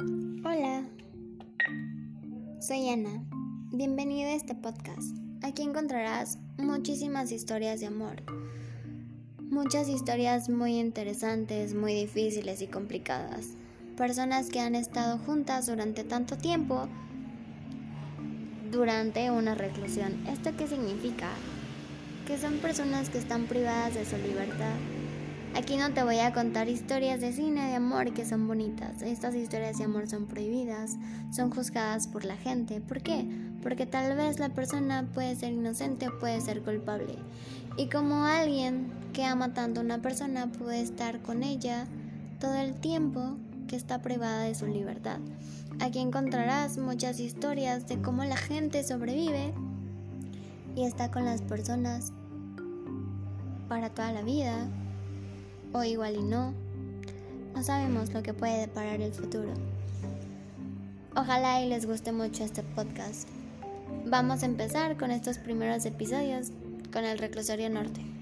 Hola, soy Ana. Bienvenida a este podcast. Aquí encontrarás muchísimas historias de amor. Muchas historias muy interesantes, muy difíciles y complicadas. Personas que han estado juntas durante tanto tiempo durante una reclusión. ¿Esto qué significa? Que son personas que están privadas de su libertad Aquí no te voy a contar historias de cine de amor que son bonitas. Estas historias de amor son prohibidas, son juzgadas por la gente. ¿Por qué? Porque tal vez la persona puede ser inocente o puede ser culpable. Y como alguien que ama tanto a una persona puede estar con ella todo el tiempo que está privada de su libertad. Aquí encontrarás muchas historias de cómo la gente sobrevive y está con las personas para toda la vida o igual y no. No sabemos lo que puede deparar el futuro. Ojalá y les guste mucho este podcast. Vamos a empezar con estos primeros episodios con el reclusorio norte.